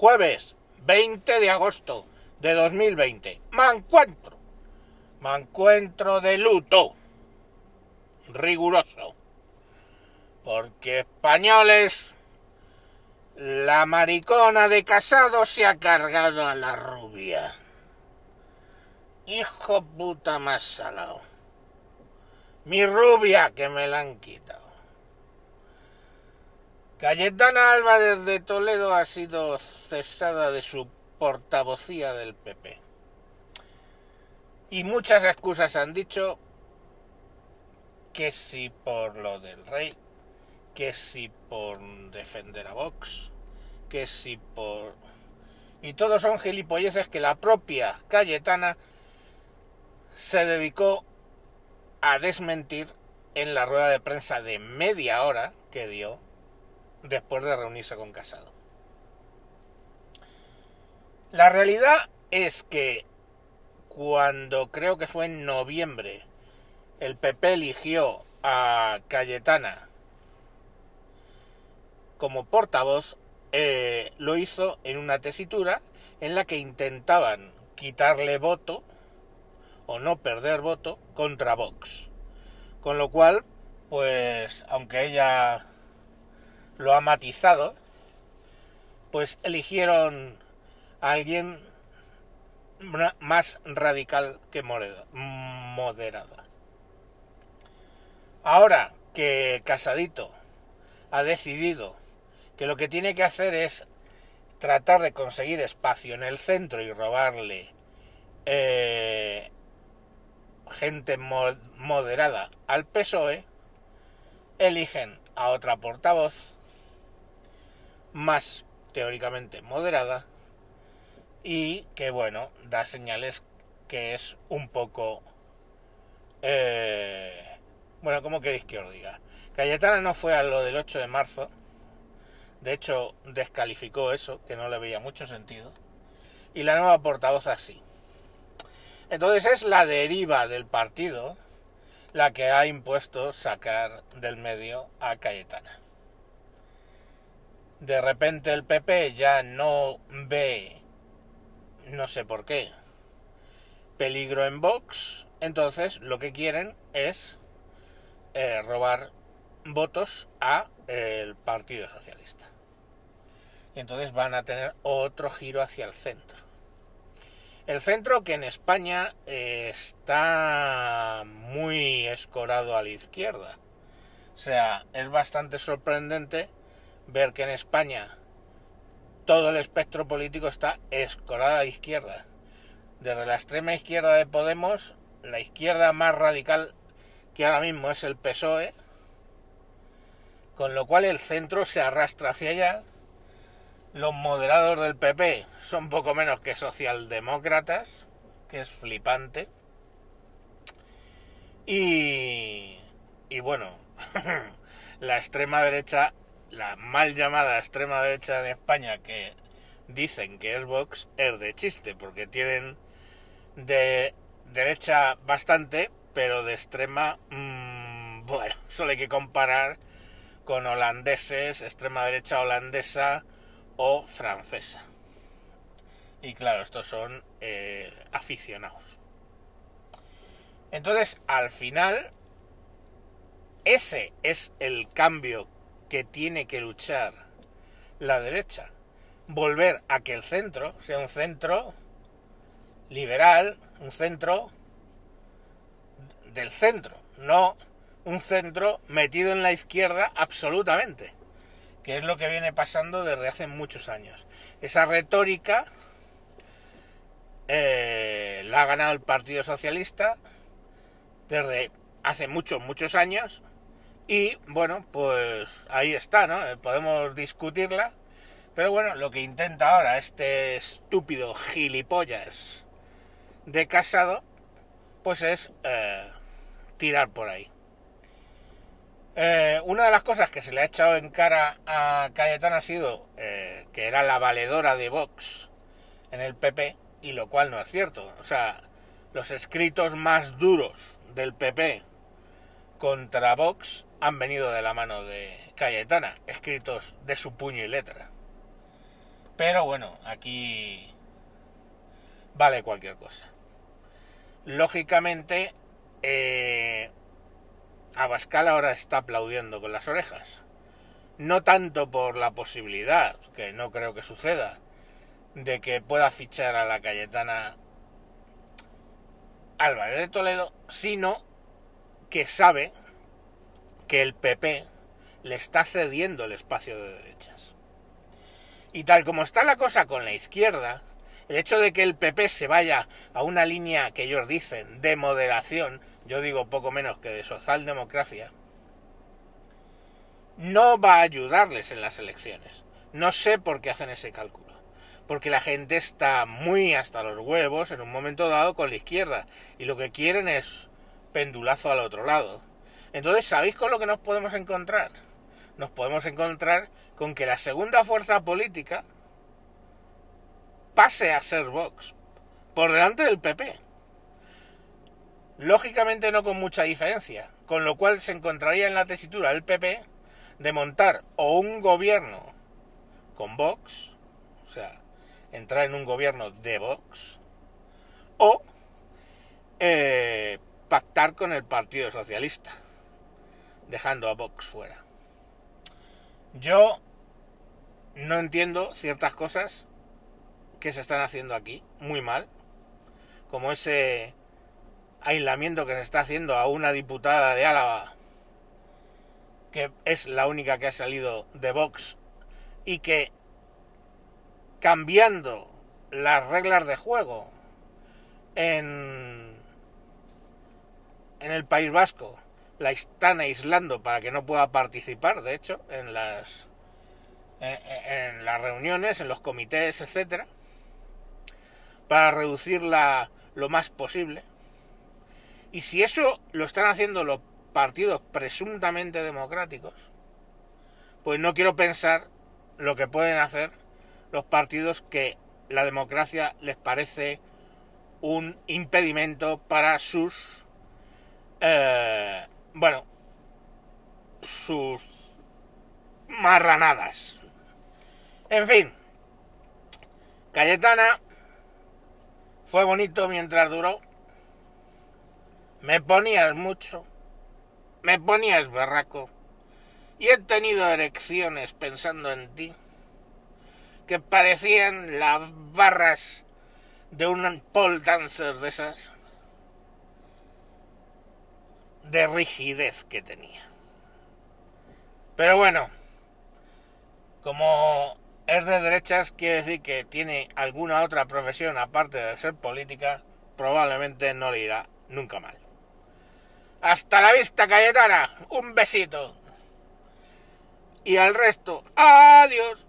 Jueves 20 de agosto de 2020. Me encuentro. Me encuentro de luto. Riguroso. Porque españoles, la maricona de casado se ha cargado a la rubia. Hijo puta más salado. Mi rubia que me la han quitado. Cayetana Álvarez de Toledo ha sido cesada de su portavocía del PP. Y muchas excusas han dicho que si por lo del rey, que si por defender a Vox, que si por... Y todos son gilipolleces que la propia Cayetana se dedicó a desmentir en la rueda de prensa de media hora que dio después de reunirse con Casado. La realidad es que cuando creo que fue en noviembre el PP eligió a Cayetana como portavoz, eh, lo hizo en una tesitura en la que intentaban quitarle voto o no perder voto contra Vox. Con lo cual, pues aunque ella lo ha matizado, pues eligieron a alguien más radical que moderada. Ahora que Casadito ha decidido que lo que tiene que hacer es tratar de conseguir espacio en el centro y robarle eh, gente moderada al PSOE, eligen a otra portavoz más teóricamente moderada y que bueno, da señales que es un poco... Eh, bueno, ¿cómo queréis que os diga? Cayetana no fue a lo del 8 de marzo, de hecho descalificó eso, que no le veía mucho sentido, y la nueva portavoz así. Entonces es la deriva del partido la que ha impuesto sacar del medio a Cayetana de repente el PP ya no ve, no sé por qué, peligro en Vox, entonces lo que quieren es eh, robar votos a el Partido Socialista. Y entonces van a tener otro giro hacia el centro. El centro que en España está muy escorado a la izquierda. O sea, es bastante sorprendente ver que en España todo el espectro político está escorado a la izquierda. Desde la extrema izquierda de Podemos, la izquierda más radical que ahora mismo es el PSOE, con lo cual el centro se arrastra hacia allá. Los moderados del PP son poco menos que socialdemócratas, que es flipante. Y, y bueno, la extrema derecha la mal llamada extrema derecha de España que dicen que es Vox es de chiste, porque tienen de derecha bastante, pero de extrema, mmm, bueno, solo hay que comparar con holandeses, extrema derecha holandesa o francesa. Y claro, estos son eh, aficionados. Entonces, al final, ese es el cambio que tiene que luchar la derecha. Volver a que el centro sea un centro liberal, un centro del centro, no un centro metido en la izquierda absolutamente, que es lo que viene pasando desde hace muchos años. Esa retórica eh, la ha ganado el Partido Socialista desde hace muchos, muchos años y bueno, pues ahí está, ¿no? Eh, podemos discutirla. Pero bueno, lo que intenta ahora este estúpido gilipollas de casado, pues es eh, tirar por ahí. Eh, una de las cosas que se le ha echado en cara a Cayetana ha sido que era la valedora de Vox en el PP, y lo cual no es cierto. O sea, los escritos más duros del PP contra Vox han venido de la mano de Cayetana, escritos de su puño y letra. Pero bueno, aquí vale cualquier cosa. Lógicamente, eh, Abascal ahora está aplaudiendo con las orejas. No tanto por la posibilidad, que no creo que suceda, de que pueda fichar a la Cayetana Álvarez de Toledo, sino que sabe que el PP le está cediendo el espacio de derechas. Y tal como está la cosa con la izquierda, el hecho de que el PP se vaya a una línea que ellos dicen de moderación, yo digo poco menos que de socialdemocracia, no va a ayudarles en las elecciones. No sé por qué hacen ese cálculo. Porque la gente está muy hasta los huevos en un momento dado con la izquierda y lo que quieren es pendulazo al otro lado. Entonces, ¿sabéis con lo que nos podemos encontrar? Nos podemos encontrar con que la segunda fuerza política pase a ser Vox por delante del PP. Lógicamente no con mucha diferencia, con lo cual se encontraría en la tesitura del PP de montar o un gobierno con Vox, o sea, entrar en un gobierno de Vox, o eh, pactar con el Partido Socialista, dejando a Vox fuera. Yo no entiendo ciertas cosas que se están haciendo aquí, muy mal, como ese aislamiento que se está haciendo a una diputada de Álava, que es la única que ha salido de Vox, y que cambiando las reglas de juego en, en el País Vasco, la están aislando para que no pueda participar, de hecho, en las en, las reuniones, en los comités, etcétera, para reducirla lo más posible. Y si eso lo están haciendo los partidos presuntamente democráticos, pues no quiero pensar lo que pueden hacer los partidos que la democracia les parece un impedimento para sus eh, bueno, sus marranadas. En fin, Cayetana fue bonito mientras duró. Me ponías mucho, me ponías berraco, y he tenido erecciones pensando en ti, que parecían las barras de un pole dancer de esas de rigidez que tenía. Pero bueno, como es de derechas, quiere decir que tiene alguna otra profesión aparte de ser política, probablemente no le irá nunca mal. Hasta la vista, Cayetana. Un besito. Y al resto, adiós.